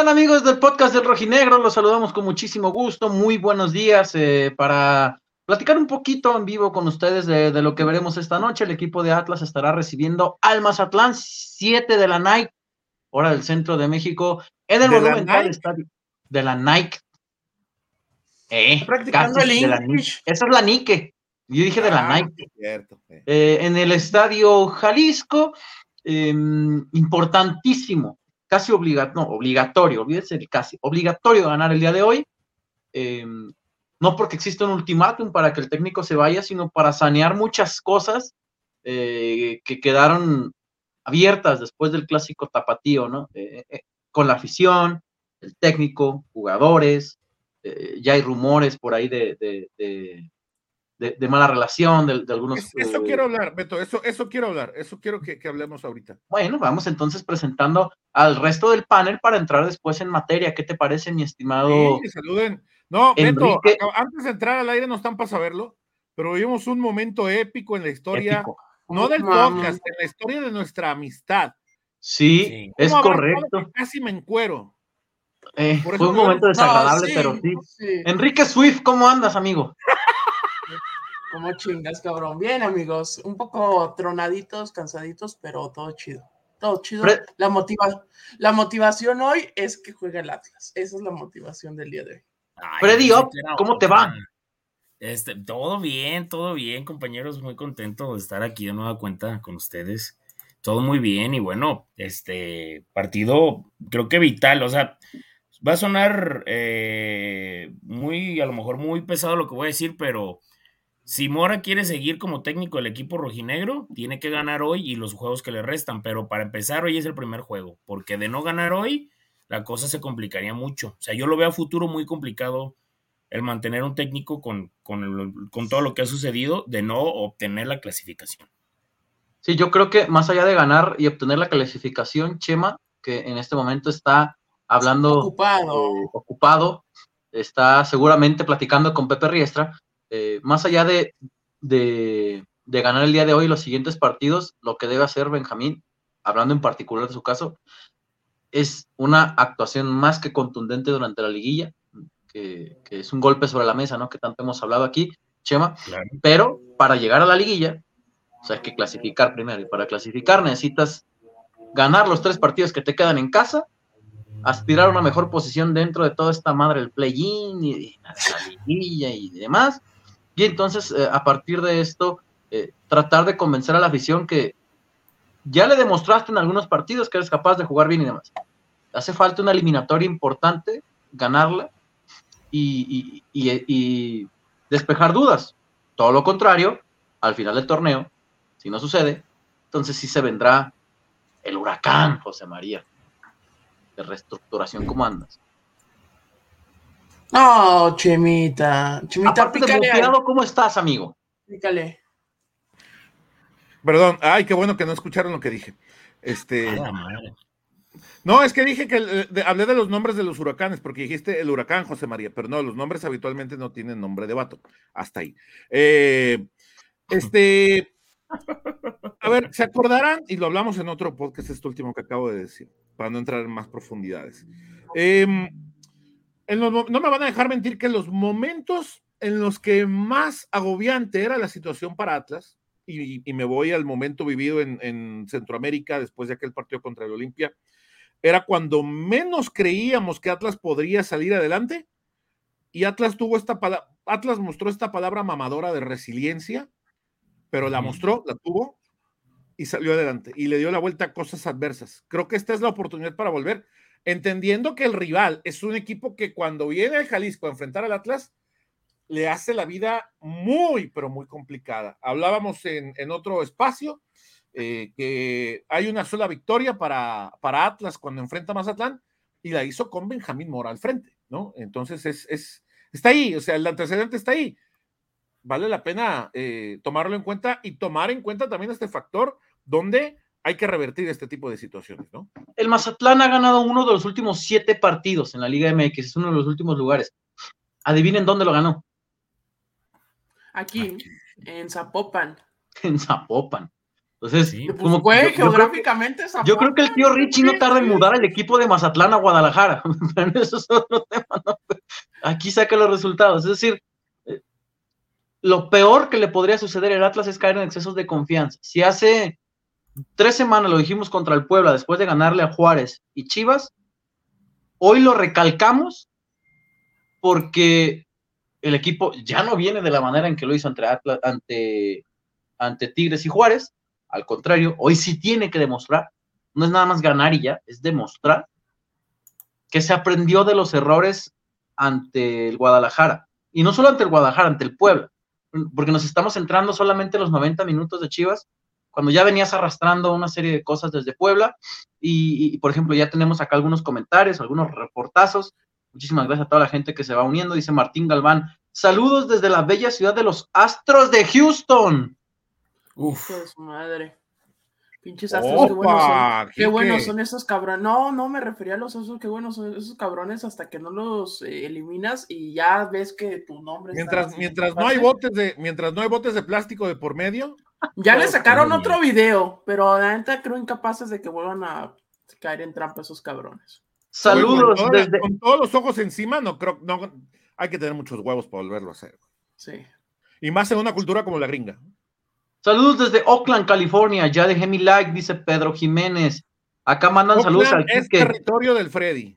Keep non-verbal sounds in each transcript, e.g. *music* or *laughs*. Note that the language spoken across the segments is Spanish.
¿Cómo están amigos del podcast del Rojinegro? Los saludamos con muchísimo gusto. Muy buenos días eh, para platicar un poquito en vivo con ustedes de, lo que veremos esta noche. El equipo de Atlas estará recibiendo al Mazatlán, 7 de la Nike, hora del centro de México, en el Monumental Estadio de la Nike. Eh, practicando el Esa es la Nike. Yo dije de la ah, Nike. Eh, en el Estadio Jalisco, em, importantísimo casi obligatorio, no, obligatorio, olvídese el casi, obligatorio ganar el día de hoy. Eh, no porque exista un ultimátum para que el técnico se vaya, sino para sanear muchas cosas eh, que quedaron abiertas después del clásico tapatío, ¿no? Eh, con la afición, el técnico, jugadores, ya hay rumores por ahí de, mala relación, de, algunos... eso eh, quiero hablar, Beto, eso, eso quiero hablar, eso quiero que, hablemos ahorita. Bueno, vamos entonces presentando al resto del panel para entrar después en materia. ¿Qué te parece, mi estimado? Sí, saluden. No, Beto, antes de entrar al aire no están para saberlo, pero vivimos un momento épico en la historia, no del podcast, en la historia de nuestra amistad. Sí, es correcto. Casi me encuero. Eh, fue un momento desagradable, pero sí. Enrique Swift, ¿cómo andas, amigo? Como chingas, cabrón. Bien, amigos. Un poco tronaditos, cansaditos, pero todo chido. Todo chido. La, motiva la motivación hoy es que juegue el Atlas. Esa es la motivación del día de hoy. Freddy, ¿cómo te va? Este, todo bien, todo bien, compañeros. Muy contento de estar aquí de nueva cuenta con ustedes. Todo muy bien. Y bueno, este partido creo que vital. O sea, va a sonar eh, muy, a lo mejor muy pesado lo que voy a decir, pero si Mora quiere seguir como técnico del equipo rojinegro, tiene que ganar hoy y los juegos que le restan. Pero para empezar, hoy es el primer juego, porque de no ganar hoy, la cosa se complicaría mucho. O sea, yo lo veo a futuro muy complicado el mantener un técnico con, con, con todo lo que ha sucedido, de no obtener la clasificación. Sí, yo creo que más allá de ganar y obtener la clasificación, Chema, que en este momento está hablando ocupado, eh, ocupado está seguramente platicando con Pepe Riestra, eh, más allá de, de, ganar el día de hoy los siguientes partidos, lo que debe hacer Benjamín, hablando en particular de su caso, es una actuación más que contundente durante la liguilla, que, es un golpe sobre la mesa, ¿no? Que tanto hemos hablado aquí, Chema. Pero para llegar a la liguilla, o sea, hay que clasificar primero. Y para clasificar necesitas ganar los tres partidos que te quedan en casa, aspirar a una mejor posición dentro de toda esta madre del play-in y de la liguilla y demás, y entonces, eh, a partir de esto, eh, tratar de convencer a la afición que ya le demostraste en algunos partidos que eres capaz de jugar bien y demás. Hace falta una eliminatoria importante, ganarla y, despejar dudas. Todo lo contrario, al final del torneo, si no sucede, entonces sí se vendrá el huracán, José María, de reestructuración. ¿Cómo andas? No, Chemita. Chemita, pícale. ¿Cómo estás, amigo? Pícale. Perdón, ay, qué bueno que no escucharon lo que dije. Este. No, es que dije que hablé de los nombres de los huracanes, porque dijiste el huracán, José María, pero no, los nombres habitualmente no tienen nombre de vato. Hasta ahí. Eh, este. A ver, ¿se acordarán? Y lo hablamos en otro podcast, este último que acabo de decir, para no entrar en más profundidades. Eh, no me van a dejar mentir que los momentos en los que más agobiante era la situación para Atlas, y, me voy al momento vivido en, Centroamérica después de aquel partido contra el Olimpia, era cuando menos creíamos que Atlas podría salir adelante, y Atlas tuvo esta palabra, Atlas mostró esta palabra mamadora de resiliencia, pero la mostró, la tuvo y salió adelante y le dio la vuelta a cosas adversas. Creo que esta es la oportunidad para volver entendiendo que el rival es un equipo que cuando viene al Jalisco a enfrentar al Atlas, le hace la vida muy, pero muy complicada. Hablábamos en, otro espacio eh, que hay una sola victoria para, para Atlas cuando enfrenta a Mazatlán y la hizo con Benjamín Mora al frente, ¿no? Entonces es, es está ahí, o sea, el antecedente está ahí. Vale la pena eh, tomarlo en cuenta y tomar en cuenta también este factor donde hay que revertir este tipo de situaciones, ¿no? El Mazatlán ha ganado uno de los últimos siete partidos en la Liga MX, es uno de los últimos lugares. Adivinen dónde lo ganó. Aquí, en Zapopan. *laughs* En Zapopan. Entonces, pues, como, yo, geográficamente yo, creo que el tío Richie no tarda en mudar el equipo de Mazatlán a Guadalajara. *laughs* Pero eso es otro tema. Aquí saca los resultados. Es decir, eh, lo peor que le podría suceder al Atlas es caer en excesos de confianza. Si hace tres semanas lo dijimos contra el Puebla después de ganarle a Juárez y Chivas, hoy lo recalcamos porque el equipo ya no viene de la manera en que lo hizo ante, ante, ante Tigres y Juárez. Al contrario, hoy sí tiene que demostrar. No es nada más ganar y ya, es demostrar que se aprendió de los errores ante el Guadalajara. Y no solo ante el Guadalajara, ante el Puebla. Porque nos estamos centrando solamente en los 90 minutos de Chivas, cuando ya venías arrastrando una serie de cosas desde Puebla. Y, y por ejemplo, ya tenemos acá algunos comentarios, algunos reportazos Muchísimas gracias a toda la gente que se va uniendo. Dice Martín Galván. Saludos desde la bella ciudad de los Astros de Houston. Uf. madre. Pinches astros, qué buenos son. Qué buenos son esos cabrones. No, no me refería a los astros, qué buenos son esos cabrones hasta que no los eh, eliminas y ya ves que tu nombre mientras, Mientras no hay botes de, mientras no hay botes de plástico de por medio. Ya le sacaron otro video, pero la neta creo incapaces de que vuelvan a caer en trampa esos cabrones. Saludos con, desde... con todos los ojos encima, no creo, no, hay que tener muchos huevos para volverlo a hacer. Sí. Y más en una cultura como la gringa. Saludos desde Oakland, California. Ya dejé mi like, dice Pedro Jiménez. Acá mandan saludos al es territorio del Freddy.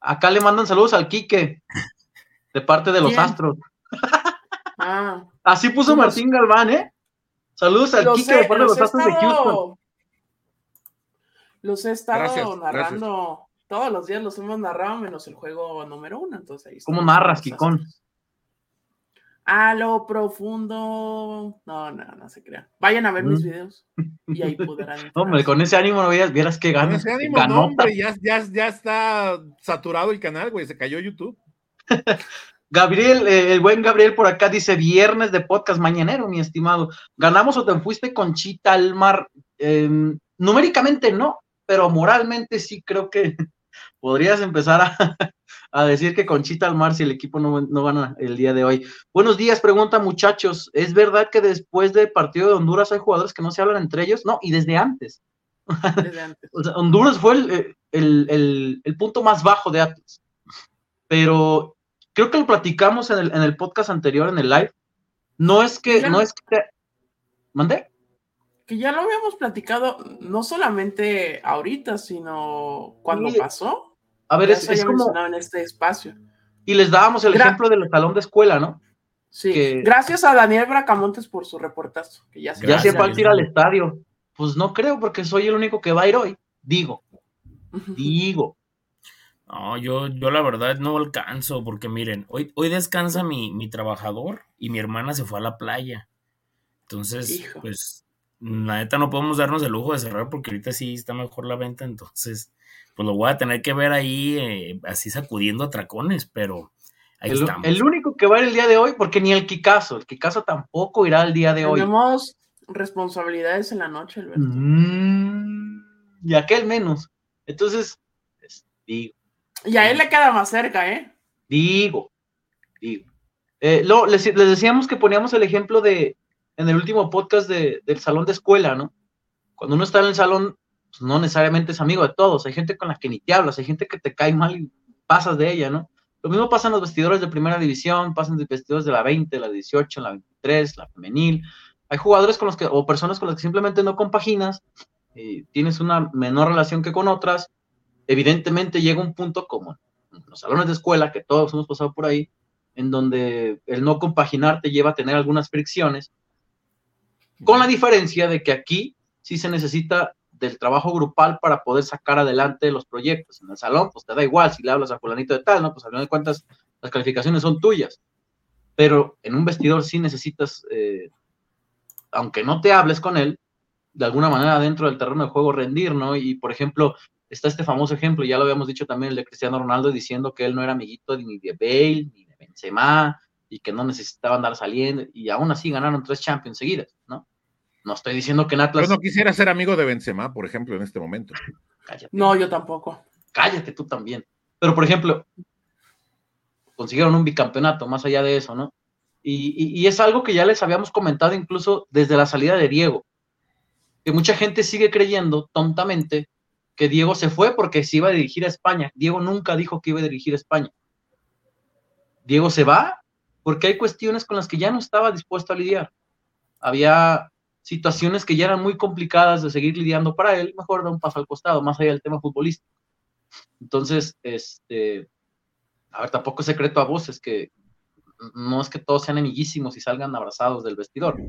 Acá le mandan saludos al Quique, de parte de los Astros. Ah. Así puso Martín Galván, ¿eh? Saludos al de los de Houston. Los he estado narrando todos los días los hemos narrado menos el juego número uno. Entonces ahí ¿Cómo narras, Kikón? A lo profundo. No, no, no se crean. Vayan a ver mis mm. videos y ahí podrán. *laughs* hombre, con ese ánimo no vieras, vieras que gana. Con ese ánimo, no, hombre, ya, ya, ya, está saturado el canal, güey. Se cayó YouTube. *laughs* Gabriel, eh, el buen Gabriel por acá dice viernes de podcast mañanero, mi estimado. ¿Ganamos o te fuiste con Chita al mar? Em, numéricamente no, pero moralmente sí creo que *laughs* podrías empezar *laughs* a, decir que Conchita al mar si el equipo no, no, gana el día de hoy. Buenos días, pregunta muchachos. ¿Es verdad que después del partido de Honduras hay jugadores que no se hablan entre ellos? No, y desde antes. Desde *laughs* antes. Honduras fue el, punto más bajo de Atlas. Pero creo que lo platicamos en el, en el podcast anterior, en el live. No es que, no es que. ¿Mandé? que ya lo habíamos platicado, no solamente ahorita, sino cuando pasó. A ver, es, como en este espacio. Y les dábamos el ejemplo del salón de escuela, ¿no? Sí. Gracias a Daniel Bracamontes por su reportazo. Que ya se ya se ir al estadio. Pues no creo, porque soy el único que va a ir hoy. Digo. Digo. No, yo, yo la verdad no alcanzo, porque miren, hoy, hoy descansa mi, mi trabajador y mi hermana se fue a la playa. Entonces, pues la neta no podemos darnos el lujo de cerrar porque ahorita sí está mejor la venta, entonces pues lo voy a tener que ver ahí eh, así sacudiendo atracones, pero ahí el, estamos. El único que va a ir el día de hoy, porque ni el Kikazo, el Kikazo tampoco irá el día de hoy. Tenemos responsabilidades en la noche, Alberto. Mm, y aquel menos. Entonces, digo. Y a él le queda más cerca, ¿eh? Digo, digo. Eh, les decíamos que poníamos el ejemplo de, en el último podcast del salón de escuela, ¿no? Cuando uno está en el salón, pues, no necesariamente es amigo de todos, hay gente con la que ni te hablas, hay gente que te cae mal y pasas de ella, ¿no? Lo mismo pasa en los vestidores de primera división, pasan los vestidores de la 20, la 18, la 23, la femenil. Hay jugadores con los que, o personas con las que simplemente no compaginas, y tienes una menor relación que con otras. Evidentemente llega un punto como en los salones de escuela, que todos hemos pasado por ahí, en donde el no compaginar te lleva a tener algunas fricciones con la diferencia de que aquí sí se necesita del trabajo grupal para poder sacar adelante los proyectos. En el salón, pues te da igual si le hablas a fulanito de tal, ¿no? Pues al final de cuentas, las calificaciones son tuyas. Pero en un vestidor sí necesitas, eh, aunque no te hables con él, de alguna manera dentro del terreno de juego rendir, ¿no? Y por ejemplo, está este famoso ejemplo, ya lo habíamos dicho también, el de Cristiano Ronaldo diciendo que él no era amiguito ni de Bale, ni de Benzema, y que no necesitaba andar saliendo, y aún así ganaron tres Champions seguidas, ¿no? No estoy diciendo que en Atlas. Yo no quisiera ser amigo de Benzema, por ejemplo, en este momento. Cállate. No, yo tampoco. Cállate tú también. Pero, por ejemplo, consiguieron un bicampeonato, más allá de eso, ¿no? Y, y, es algo que ya les habíamos comentado incluso desde la salida de Diego. que mucha gente sigue creyendo tontamente que Diego se fue porque se iba a dirigir a España. Diego nunca dijo que iba a dirigir a España. Diego se va porque hay cuestiones con las que ya no estaba dispuesto a lidiar. Había situaciones que ya eran muy complicadas de seguir lidiando para él, mejor da un paso al costado, más allá del tema futbolístico. Entonces, este, a ver, tampoco es secreto a voces que no es que todos sean amiguísimos y salgan abrazados del vestidor,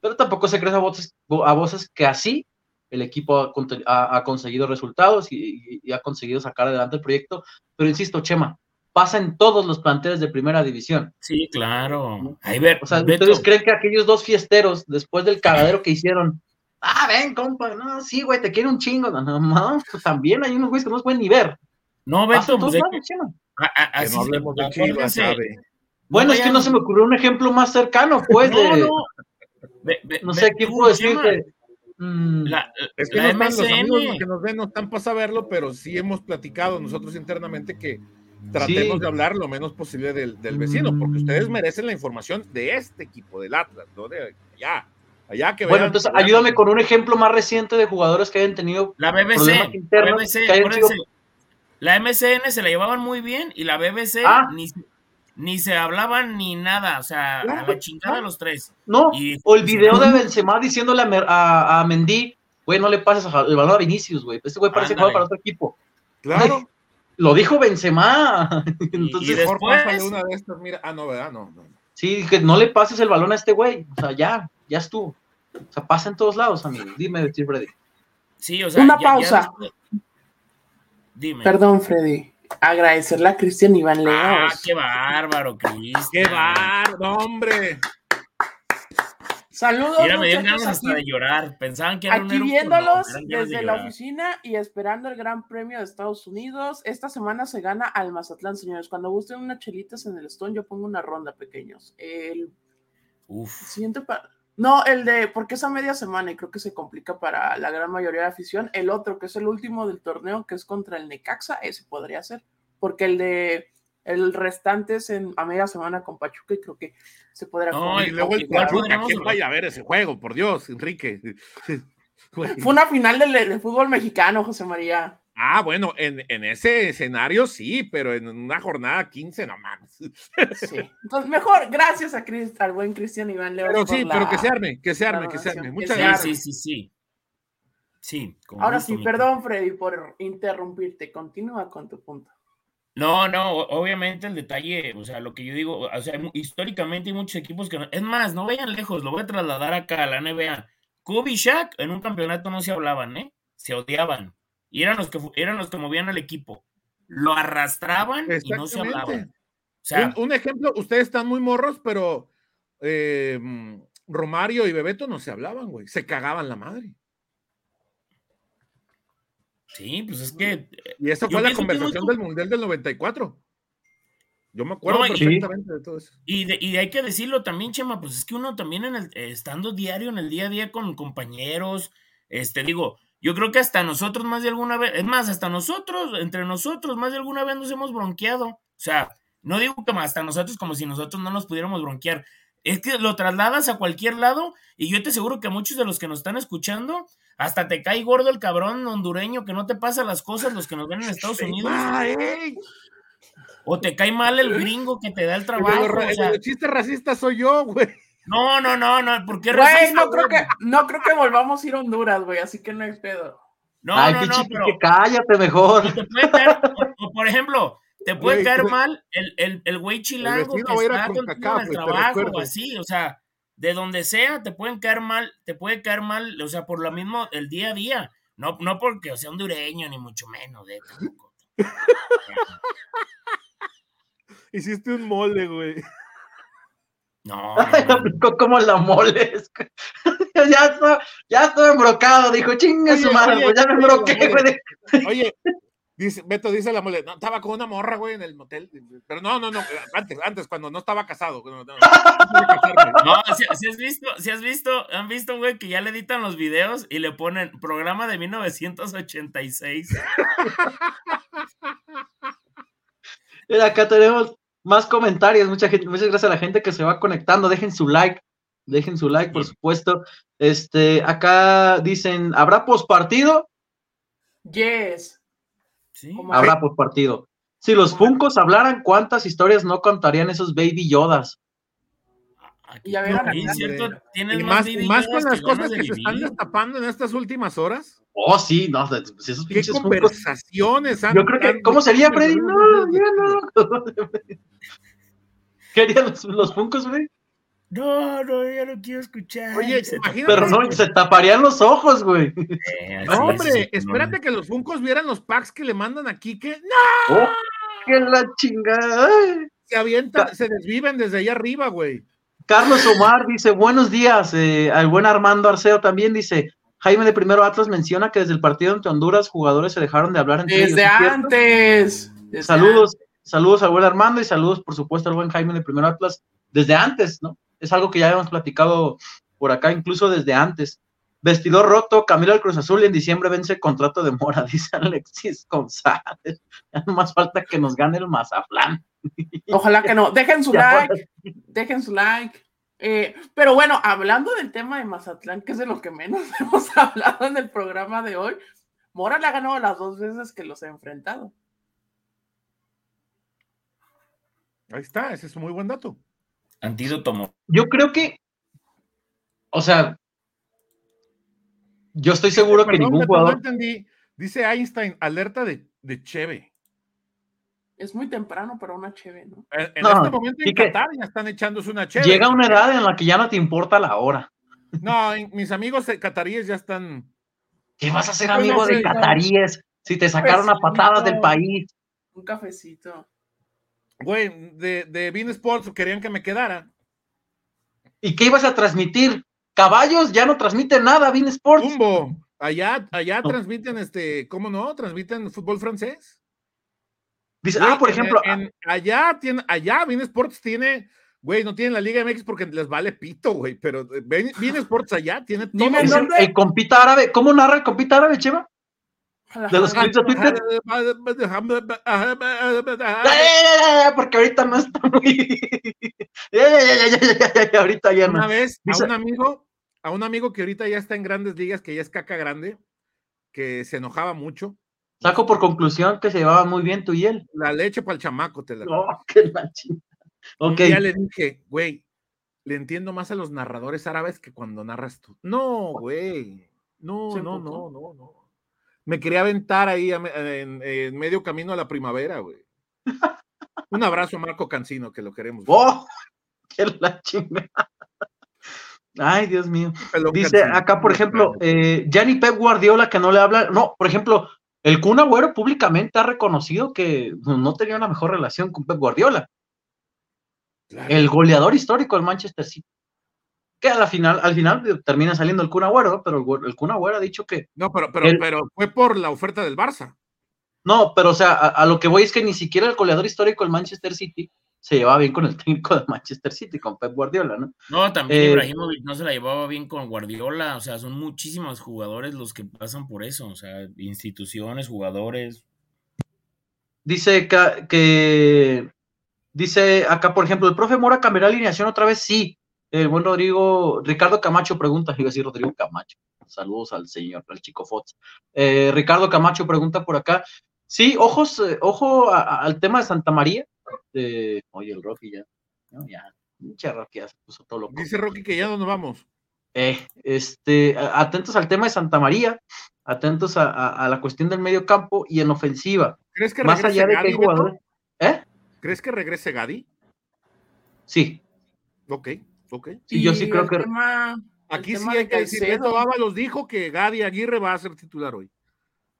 pero tampoco es secreto a voces, a voces que así el equipo ha, conseguido resultados y, y, ha conseguido sacar adelante el proyecto. Pero insisto, Chema, pasa en todos los planteles de primera división. Sí, claro. Ahí ver, o sea, ¿ustedes creen que aquellos dos fiesteros, después del cagadero que hicieron, ah, ven, compa, no, sí, güey, te quiero un chingo, no, no, no pues también hay unos güeyes que no se pueden ni ver. No, Beto, pues, que, no hablemos de Chivas, ¿sabe? Bueno, es que no se me ocurrió un ejemplo más cercano, pues, no, de... No, sé qué puedo decirte. Mm, es que no los amigos que nos ven no están para saberlo, pero sí hemos platicado nosotros internamente que tratemos de hablar lo menos posible del, vecino, porque ustedes merecen la información de este equipo, del Atlas, no de allá. allá que bueno, entonces ayúdame con un ejemplo más reciente de jugadores que hayan tenido la BBC, internos, la, BBC la MCN se la llevaban muy bien y la BBC ah. ni, se hablaban ni nada, o sea, a la chingada los tres. No, o el pues, video de Benzema diciéndole a, a, Mendy, güey, no le pases el balón a Vinicius, güey, este güey parece que juega para otro equipo. Claro. Lo dijo Benzema. *laughs* Entonces, y después, una de estas, mira, ah, no, ¿verdad? No, no. Sí, que no le pases el balón a este güey. O sea, ya, ya estuvo. O sea, pasa en todos lados, amigo. Dime, decir Freddy. Sí, o sea, una pausa. Dime. Perdón, Freddy. Agradecerle a Cristian Iván León. Ah, qué bárbaro, Cristian. Qué bárbaro, hombre. Saludos. Mira, me dieron ganas hasta de llorar. Pensaban que era Aquí viéndolos desde la oficina y esperando el Gran Premio de Estados Unidos. Esta semana se gana al Mazatlán, señores. Cuando gusten unas chelitas en el Stone, yo pongo una ronda, pequeños. El Uf. siguiente No, el de, porque esa media semana y creo que se complica para la gran mayoría de afición. El otro, que es el último del torneo, que es contra el Necaxa, ese podría ser. Porque el de el restante es en, a media semana con Pachuca y creo que se podrá. No, y luego el Pachuca, ¿quién vaya a ver ese juego? Por Dios, Enrique. Fue una final del, fútbol mexicano, José María. Ah, bueno, en, en, ese escenario sí, pero en una jornada 15 no mames. Sí. Entonces, mejor, gracias a Chris, al buen Cristian Iván León. Pero sí, pero que se arme, que se arme, que se arme. Muchas gracias. Sí, sí, sí. Sí. Ahora sí, perdón, Freddy, por interrumpirte. Continúa con tu punto. No, no, obviamente el detalle, o sea, lo que yo digo, o sea, históricamente hay muchos equipos que no, es más, no vayan lejos, lo voy a trasladar acá a la NBA. Kobe y Shaq en un campeonato no se hablaban, ¿eh? Se odiaban. Y eran los que eran los que movían al equipo. Lo arrastraban y no se hablaban. O sea, un, ejemplo, ustedes están muy morros, pero eh, Romario y Bebeto no se hablaban, güey. Se cagaban la madre. Sí, pues es que. Y esa fue la conversación del Mundial del 94. Yo me acuerdo perfectamente de todo eso. Y, de, y hay que decirlo también, Chema, pues es que uno también en el, estando diario en el día a día con compañeros, este, digo, yo creo que hasta nosotros más de alguna vez, es más, hasta nosotros, entre nosotros, más de alguna vez nos hemos bronqueado. O sea, no digo que hasta nosotros como si nosotros no nos pudiéramos bronquear. Es que lo trasladas a cualquier lado y yo te aseguro que muchos de los que nos están escuchando hasta te cae gordo el cabrón hondureño que no te pasa las cosas los que nos ven en Estados Unidos. O te cae mal el gringo que te da el trabajo. El, chiste racista soy yo, güey. No, no, no, no, ¿por qué Güey, no creo que, no creo que volvamos a ir a Honduras, güey, así que no hay pedo. No, no, no, pero cállate mejor. o, por ejemplo, te puede caer mal el, el, el güey chilango que está en el trabajo o así, o sea, de donde sea te pueden caer mal, te puede caer mal, o sea, por lo mismo el día a día, no, no porque sea hondureño ni mucho menos, de *laughs* Hiciste un mole, güey. *laughs* No, no, como la mole. *laughs* ya, estoy, ya estoy embrocado, dijo, chingue su madre, pues ya me embroqué, güey. Oye, Dice, Beto dice la mole, no, estaba con una morra, güey, en el motel. Pero no, no, no, antes, antes, cuando no estaba casado. No, no, si, has visto, si has visto, han visto, güey, que ya le editan los videos y le ponen programa de 1986. Mira, acá tenemos más comentarios, mucha gente, muchas gracias a la gente que se va conectando, dejen su like, Dejen su like, por supuesto. Este, acá dicen, ¿habrá postpartido? Yes. Sí. Habrá postpartido. Si los Funcos hablaran, ¿cuántas historias no contarían esos Baby Yodas? Y, ya no, cierto, y más, más con las cosas que, se están destapando en estas últimas horas. Oh, sí, no, pues esos ¿Qué conversaciones Yo creo que, ¿cómo sería, Freddy? No, ya no. ¿Qué harían los, los Funcos, Freddy? No, no, ya no quiero escuchar. Oye, imagínate. Pero no, se taparían los ojos, güey. Eh, no, hombre, espérate que los Funcos vieran los packs que le mandan aquí, que ¡No! Oh, ¡Qué la chingada! Se avienta, se desviven desde allá arriba, güey. Carlos Omar dice, buenos días. Eh, al buen Armando Arceo también dice, Jaime de Primero Atlas menciona que desde el partido ante Honduras jugadores se dejaron de hablar entre desde Antes. Desde saludos, saludos al buen Armando y saludos, por supuesto, al buen Jaime de Primero Atlas desde antes, ¿no? es algo que ya habíamos platicado por acá, incluso desde antes. Vestidor roto, Camilo del Cruz Azul y en diciembre vence el contrato de Mora, *laughs* dice Alexis González. Ya no más falta que nos gane el Mazaflán. Ojalá que no. Dejen su *laughs* like. Dejen su like. Eh, pero bueno, hablando del tema de Mazatlán, que es de lo que menos *laughs* hemos hablado en el programa de hoy, Mora le ha ganado las dos veces que los ha enfrentado. Ahí está, ese es un muy buen dato. Antídoto. Yo creo que, o sea, yo estoy seguro que ningún jugador. entendí. Dice Einstein, alerta de, de Cheve. Es muy temprano para una Cheve, ¿no? En, este momento en Qatar ya están echándose una Cheve. Llega una edad en la que ya no te importa la hora. No, mis amigos cataríes ya están. ¿Qué vas a hacer, amigo de cataríes? Si te sacaron a patadas del país. Un cafecito. Güey, de, de Bean Sports querían que me quedara. ¿Y qué ibas a transmitir? Caballos ya no transmiten nada, Bean Sports. Tumbo. Allá, allá transmiten este, ¿cómo no? Transmiten fútbol francés. Dice, ah, por ejemplo. allá tiene, allá Bean Sports tiene, güey, no tienen la Liga MX porque les vale pito, güey, pero Bean, Sports allá tiene todo. el compita árabe, ¿cómo narra el compita árabe, Chema? De los clips de Twitter. Porque ahorita no está muy. ahorita ya no. Una vez a un amigo, a un amigo que ahorita ya está en grandes ligas, que ya es caca grande, que se enojaba mucho. Saco por conclusión que se llevaba muy bien tú y él. La leche para el chamaco, te la. Oh, qué okay. ya le dije, güey, le entiendo más a los narradores árabes que cuando narras tú. No, güey. No, no, no, no, no me quería aventar ahí en, medio camino a la primavera, güey. Un abrazo a Marco Cancino, que lo queremos. ¡Oh! *laughs* ¡Qué la chingada! Ay, Dios mío. Dice acá, por ejemplo, eh, Gianni Pep Guardiola que no le habla. No, por ejemplo, el Kun Agüero públicamente ha reconocido que no tenía una mejor relación con Pep Guardiola. El goleador histórico del Manchester City que a la final, al final termina saliendo el Kun Agüero, pero el, Kun Agüero ha dicho que... No, pero, pero, pero fue por la oferta del Barça. No, pero o sea, a, lo que voy es que ni siquiera el goleador histórico del Manchester City se llevaba bien con el técnico de Manchester City, con Pep Guardiola, ¿no? No, también eh, Ibrahimovic no se la llevaba bien con Guardiola, o sea, son muchísimos jugadores los que pasan por eso, o sea, instituciones, jugadores. Dice que, que dice acá, por ejemplo, el profe Mora cambiará alineación otra vez, sí, el buen Rodrigo, Ricardo Camacho pregunta, iba a decir Rodrigo Camacho. Saludos al señor, al chico Fox. Eh, Ricardo Camacho pregunta por acá. Sí, ojos, eh, ojo al tema de Santa María. oye, el Rocky ya, ya, mucha Rocky ya se puso todo loco. Dice Rocky que ya no nos vamos. Eh, este, atentos al tema de Santa María, atentos a, la cuestión del medio campo y en ofensiva. ¿Crees que Más allá de que hay jugadores. ¿Eh? ¿Crees que regrese Gadi? Sí. Ok. Ok. Sí, yo sí creo que. Aquí sí hay que decir, Beto Ábalos dijo que Gadi Aguirre va a ser titular hoy.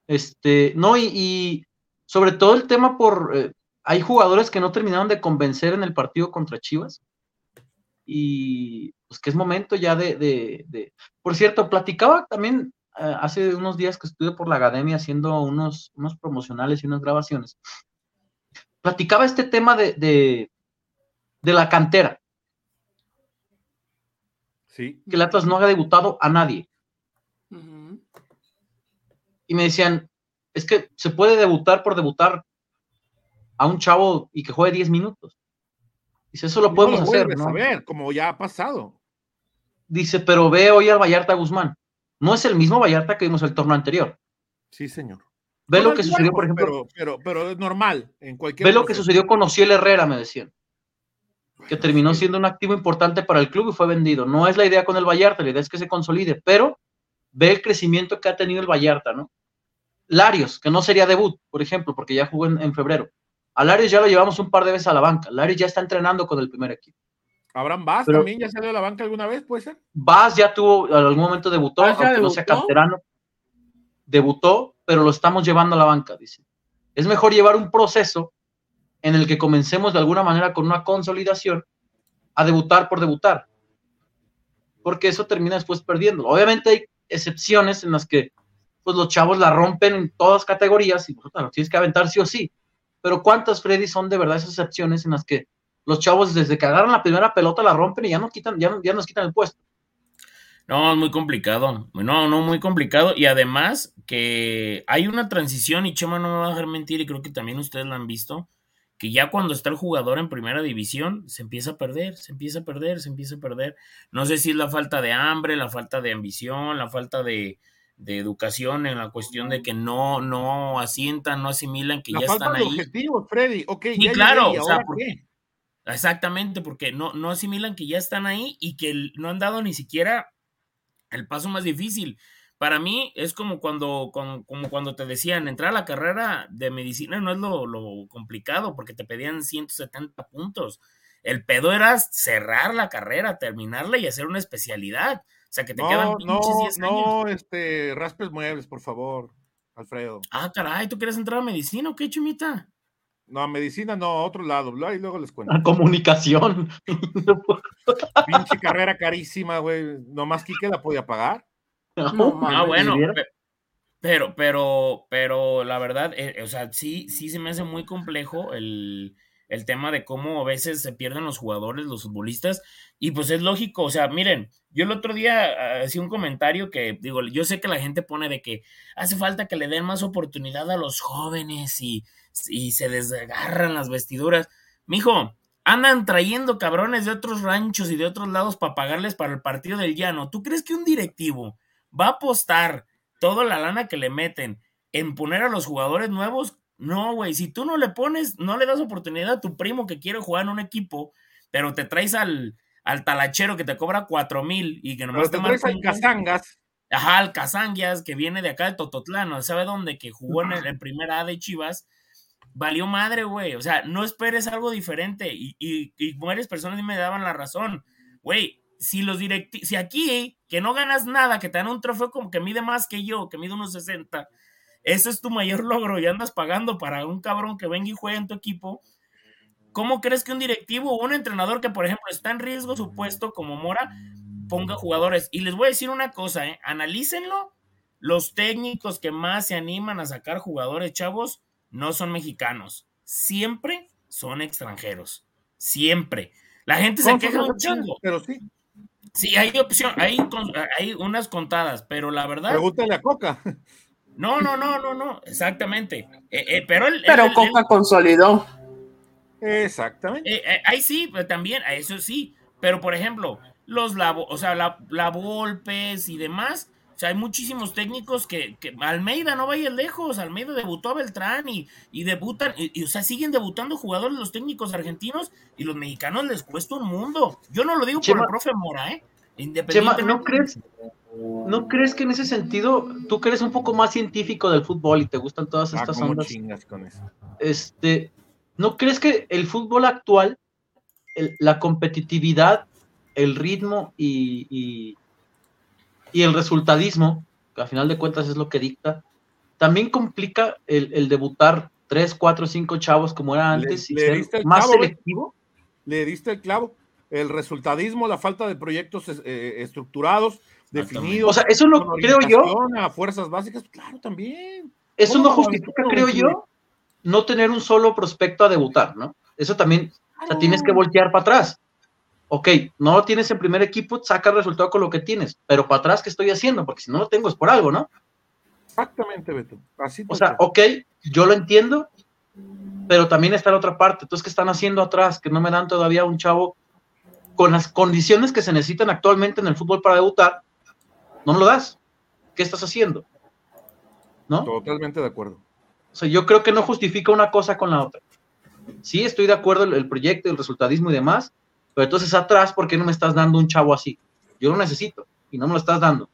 Este, no, y, sobre todo el tema por. Eh, hay jugadores que no terminaron de convencer en el partido contra Chivas. Y pues que es momento ya de. Por cierto, platicaba también eh, hace unos días que estuve por la academia haciendo unos, unos promocionales y unas grabaciones. Platicaba este tema de, de la cantera que el Atlas no haga debutado a nadie. Y me decían, es que se puede debutar por debutar a un chavo y que juegue 10 minutos. Dice, eso lo podemos hacer. ¿no? A ver, como ya ha pasado. dice, pero ve hoy al Vallarta Guzmán. No es el mismo Vallarta que vimos el torneo anterior. Sí, señor. Ve lo que sucedió, por ejemplo. Pero, pero, pero es normal en cualquier. Ve lo que sucedió con Ociel Herrera, me decían. Que terminó siendo un activo importante para el club y fue vendido. No es la idea con el Vallarta, la idea es que se consolide, pero ve el crecimiento que ha tenido el Vallarta, ¿no? Larios, que no sería debut, por ejemplo, porque ya jugó en, febrero. A Larios ya lo llevamos un par de veces a la banca. Larios ya está entrenando con el primer equipo. Abraham Vaz también ya salió a la banca alguna vez, ¿puede ser? Vaz ya tuvo, en algún momento debutó, aunque no sea canterano. Debutó, pero lo estamos llevando a la banca, dice. Es mejor llevar un proceso en el que comencemos de alguna manera con una consolidación a debutar por debutar. Porque eso termina después perdiendo. Obviamente hay excepciones en las que pues los chavos la rompen en todas categorías y pues, tienes que aventar sí o sí. Pero ¿cuántas, Freddy, son de verdad esas excepciones en las que los chavos desde que agarran la primera pelota la rompen y ya no quitan, ya, ya nos quitan el puesto? No, es muy complicado. No, no, muy complicado. Y además que hay una transición, y Chema no me va a dejar mentir, y creo que también ustedes la han visto, que ya cuando está el jugador en primera división, se empieza a perder, se empieza a perder, se empieza a perder. No sé si es la falta de hambre, la falta de ambición, la falta de, educación en la cuestión de que no, no asientan, no asimilan que ya están ahí. objetivos, Freddy. Ok, y claro, o sea, Exactamente, porque no, no asimilan que ya están ahí y que no han dado ni siquiera el paso más difícil. Para mí es como cuando, como, cuando te decían, entrar a la carrera de medicina no es lo, complicado porque te pedían 170 puntos. El pedo era cerrar la carrera, terminarla y hacer una especialidad. O sea, que te quedan no, 10 años. No, este, raspes muebles, por favor, Alfredo. Ah, caray, ¿tú quieres entrar a medicina o qué, chumita? No, a medicina no, a otro lado, y luego les cuento. A comunicación. Pinche carrera carísima, güey. Nomás Quique la podía pagar. *laughs* No, ah, bueno, pero, pero, pero la verdad, eh, o sea, sí, sí se me hace muy complejo el, el tema de cómo a veces se pierden los jugadores, los futbolistas, y pues es lógico, o sea, miren, yo el otro día ah, hacía un comentario que, digo, yo sé que la gente pone de que hace falta que le den más oportunidad a los jóvenes y, y se desgarran las vestiduras. Mijo, andan trayendo cabrones de otros ranchos y de otros lados para pagarles para el partido del llano. ¿Tú crees que un directivo va a apostar toda la lana que le meten en poner a los jugadores nuevos? No, güey, si tú no le pones, no le das oportunidad a tu primo que quiere jugar en un equipo, pero te traes al, al talachero que te cobra cuatro mil y que nomás te, traes al Cazangas. Ajá, al Cazangas, que viene de acá de Tototlán, ¿sabe dónde? Que jugó en el, primer A de Chivas valió madre, güey. O sea, no esperes algo diferente. Y, y, y varias personas me daban la razón. Güey, si los directivos, si aquí, que no ganas nada, que te dan un trofeo como que mide más que yo, que mide unos 60, ese es tu mayor *laughs* logro y andas pagando para un cabrón que venga y juegue en tu equipo. ¿Cómo crees que un directivo o un entrenador que, por ejemplo, está en riesgo su puesto como Mora, ponga jugadores? Y les voy a decir una cosa, ¿eh? analícenlo. Los técnicos que más se animan a sacar jugadores chavos no son mexicanos, siempre son extranjeros, siempre. La gente se queja un chingo. Pero sí. Sí, hay opción, hay, hay unas contadas, pero la verdad. Pregúntale a Coca. No, no, no, no, no, exactamente. Eh, eh, pero pero Coca consolidó. Exactamente. Eh, ahí sí, pero también, eso sí. Pero por ejemplo, los labo, o sea, la, la Volpes y demás, o sea, hay muchísimos técnicos que, Almeida no vaya lejos, Almeida debutó a Beltrán y, y debutan, y, o sea, siguen debutando jugadores los técnicos argentinos y los mexicanos les cuesta un mundo. Yo no lo digo por el profe Mora, ¿eh? Independientemente. ¿no crees, ¿no crees que en ese sentido tú que eres un poco más científico del fútbol y te gustan todas ah, estas ondas? Con eso? Este, ¿no crees que el fútbol actual, la competitividad, el ritmo y y el resultadismo, que a final de cuentas es lo que dicta, también complica el, debutar tres, cuatro, cinco chavos como era antes y ser más selectivo. Le diste el clavo. El resultadismo, la falta de proyectos eh, estructurados, definidos. O sea, eso no creo yo. A fuerzas básicas, claro, también. Eso no justifica, creo yo, no tener un solo prospecto a debutar, ¿no? Eso también, o sea, tienes que voltear para atrás ok, no lo tienes en primer equipo, saca el resultado con lo que tienes, pero para atrás, ¿qué estoy haciendo? Porque si no lo tengo es por algo, ¿no? Exactamente, Beto. Así o sea, ok, yo lo entiendo, pero también está la otra parte. Entonces, ¿qué están haciendo atrás? Que no me dan todavía un chavo con las condiciones que se necesitan actualmente en el fútbol para debutar, no me lo das. ¿Qué estás haciendo? ¿No? Totalmente de acuerdo. O sea, yo creo que no justifica una cosa con la otra. Sí, estoy de acuerdo el, el proyecto, el resultadismo y demás, pero entonces atrás, ¿por qué no me estás dando un chavo así? Yo lo necesito y no me lo estás dando.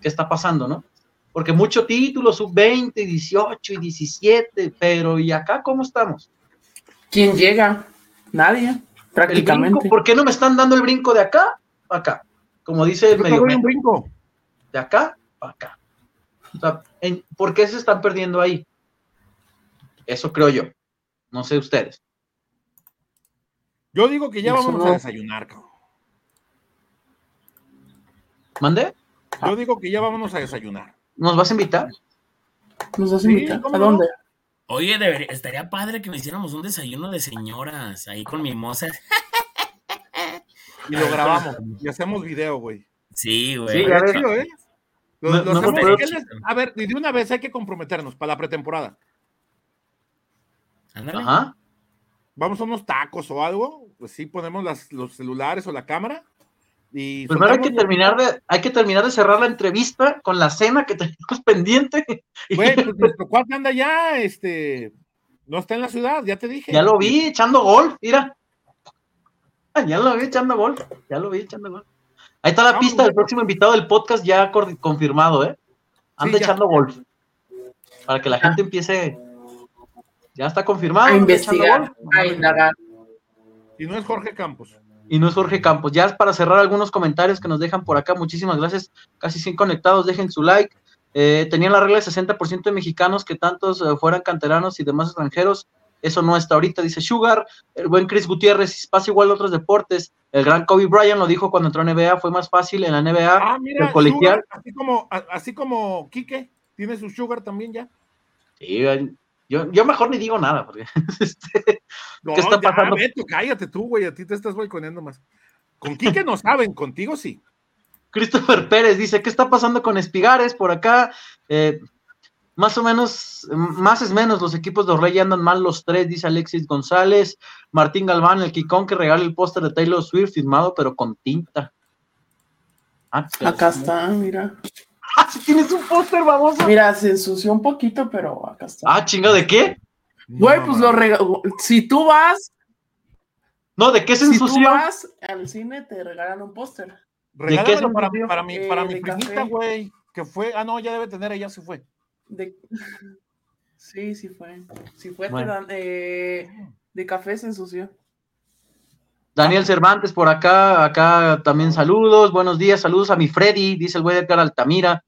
¿Qué está pasando, no? Porque mucho título, sub-20, 18 y 17, pero ¿y acá cómo estamos? ¿Quién llega? Nadie, prácticamente. Brinco, ¿Por qué no me están dando el brinco de acá a acá? Como dice el medio. Un brinco. De acá a acá. O sea, en, ¿por qué se están perdiendo ahí? Eso creo yo. No sé ustedes. Yo digo que ya Eso vamos no. a desayunar, cabrón. ¿Mande? Yo digo que ya vámonos a desayunar. ¿Nos vas a invitar? ¿Nos vas a invitar? Sí, ¿A dónde? Oye, debería, estaría padre que me hiciéramos un desayuno de señoras ahí con mimosas. Y lo grabamos y hacemos video, güey. Sí, güey. Sí, a, ver, chido, ¿eh? Los, no, los no, hacemos, les, a ver, de una vez hay que comprometernos para la pretemporada. Ándale. Ajá. Vamos a unos tacos o algo, pues sí, ponemos las, los celulares o la cámara y Primero hay que terminar de, hay que terminar de cerrar la entrevista con la cena que *laughs* tenemos pendiente. Güey, pues nuestro cuate anda ya, este, no está en la ciudad, ya te dije. Ya lo vi echando golf, mira. Ya lo vi echando golf, ya lo vi echando golf. Ahí está la Vamos, pista del próximo invitado del podcast ya confirmado, ¿eh? Anda sí, echando golf. Para que la gente empiece. Ya está confirmado. A investigar, a indagar. Y no es Jorge Campos y no es Jorge Campos. Ya para cerrar algunos comentarios que nos dejan por acá, muchísimas gracias. Casi 100 conectados, dejen su like. Eh, tenían la regla de 60% de mexicanos que tantos eh, fueran canteranos y demás extranjeros. Eso no está ahorita, dice Sugar. El buen Chris Gutiérrez, pasa igual a otros deportes. El gran Kobe Bryant lo dijo cuando entró a NBA, fue más fácil en la NBA. Ah, mira, el colegial. Sugar, así como, así como Quique, tiene su Sugar también ya. Sí, yo, yo mejor ni digo nada, porque *laughs* este, no, ¿qué está pasando? Ya, Beto, cállate tú, güey, a ti te estás balconeando más. Con Quique no saben, contigo sí. Christopher Pérez dice, ¿qué está pasando con Espigares por acá? Eh, más o menos, más es menos, los equipos de Rey andan mal los tres, dice Alexis González, Martín Galván, el Kikón que regala el póster de Taylor Swift firmado, pero con tinta. Ah, acá está, mira. Ah, si tienes un póster, baboso. Mira, se ensució un poquito, pero acá está. Ah, chinga, ¿de qué? Güey, no, pues lo regaló. Si tú vas. No, ¿de qué se ensució? Si tú vas al cine, te regalan un póster. Regálamelo para, para, mi, para eh, mi primita, güey. Que fue. Ah, no, ya debe tener, ella se fue. De... *laughs* Sí, sí fue. Sí fue. Bueno. Dan, eh, de café se ensució. Daniel Cervantes por acá, acá también saludos, buenos días, saludos a mi Freddy, dice el güey Edgar Altamira.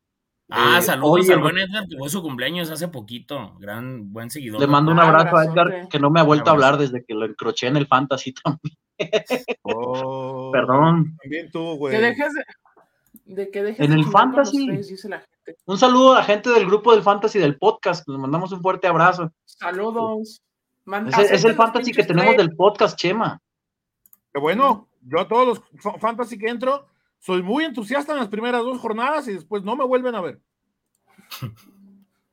Ah, eh, saludos oye, al buen Edgar, que fue su cumpleaños hace poquito, gran, buen seguidor. Le mando un abrazo a Edgar, que no me ha vuelto a hablar desde que lo encroché en el Fantasy también. *laughs* Oh, Perdón. También tú, güey. Que dejes de, de que dejes en el Fantasy. Tres, dice la gente. Un saludo a la gente del grupo del Fantasy del podcast, les mandamos un fuerte abrazo. Saludos. es, es el Fantasy que tenemos del podcast, Chema. Que bueno, yo a todos los fantasy que entro, soy muy entusiasta en las primeras dos jornadas y después no me vuelven a ver.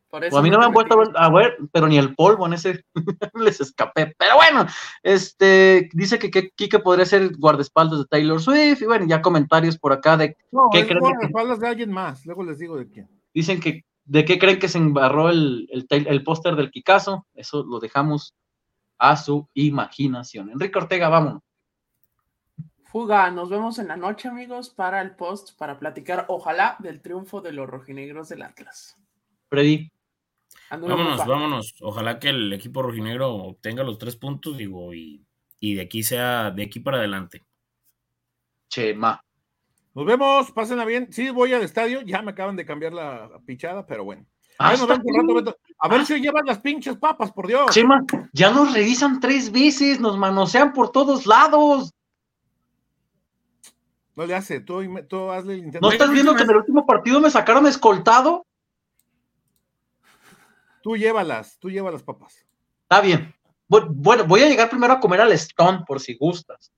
Pues a mí no me han vuelto a ver, a ver, pero ni el polvo en ese *laughs* les escapé. Pero bueno, este dice que Kike podría ser guardaespaldas de Taylor Swift. Y bueno, ya comentarios por acá de no, qué creen guardaespaldas que... de alguien más. Luego les digo de quién. Dicen que de qué creen que se embarró el, el, el póster del Kikazo. Eso lo dejamos a su imaginación. Enrique Ortega, vámonos. Fuga, nos vemos en la noche, amigos, para el post, para platicar, ojalá, del triunfo de los rojinegros del Atlas. Freddy. Vámonos, vámonos. Ojalá que el equipo rojinegro obtenga los tres puntos, digo, y, y de aquí sea, de aquí para adelante. Chema. Nos vemos, pásenla bien. Sí, voy al estadio, ya me acaban de cambiar la pichada, pero bueno. Ah, rato. A ver ah. si llevan las pinches papas, por Dios. Chema, ya nos revisan tres veces, nos manosean por todos lados. No le hace, tú, tú hazle el intento. ¿No estás viendo que en el último partido me sacaron escoltado? Tú llévalas, tú lleva las papas. Está bien. Bueno, voy a llegar primero a comer al Stone, por si gustas.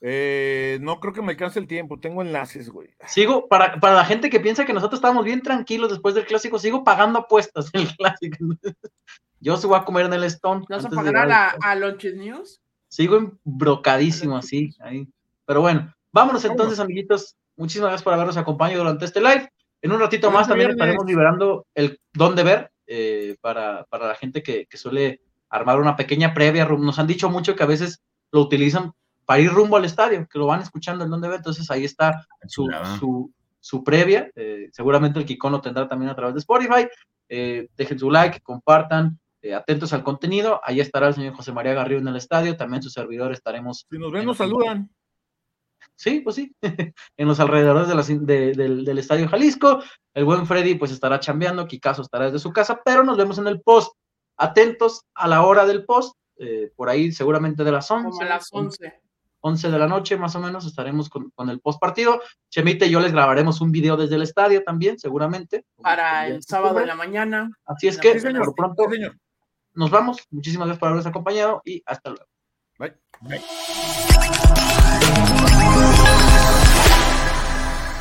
Eh, no creo que me alcance el tiempo, tengo enlaces, güey. Sigo, para, para la gente que piensa que nosotros estábamos bien tranquilos después del clásico, sigo pagando apuestas en el clásico. *laughs* Yo se voy a comer en el Stone. ¿No vas a pagar a, la, a Launches News? Sigo embrocadísimo así, ahí Pero bueno, vámonos entonces, amiguitos. Muchísimas gracias por habernos acompañado durante este live. En un ratito más también estaremos liberando el dónde ver eh, para, la gente que, suele armar una pequeña previa. Nos han dicho mucho que a veces lo utilizan para ir rumbo al estadio, que lo van escuchando el dónde ver. Entonces ahí está su, su, previa. Eh, seguramente el Kikón lo tendrá también a través de Spotify. Eh, dejen su like, compartan, atentos al contenido. Ahí estará el señor José María Garrido en el estadio. También su servidor estaremos. Si nos ven, nos saludan. Sí, pues sí, *laughs* en los alrededores del, Estadio Jalisco. El buen Freddy pues estará chambeando, Kikazo estará desde su casa, pero nos vemos en el post. Atentos a la hora del post, eh, por ahí seguramente de las 11. Como a las 11. 11 de la noche más o menos estaremos con, el post partido. Chemite y yo les grabaremos un video desde el estadio también, seguramente. Para el sábado de la mañana. Así es que, por pronto, nos vamos. Muchísimas gracias por habernos acompañado y hasta luego. Bye. Bye.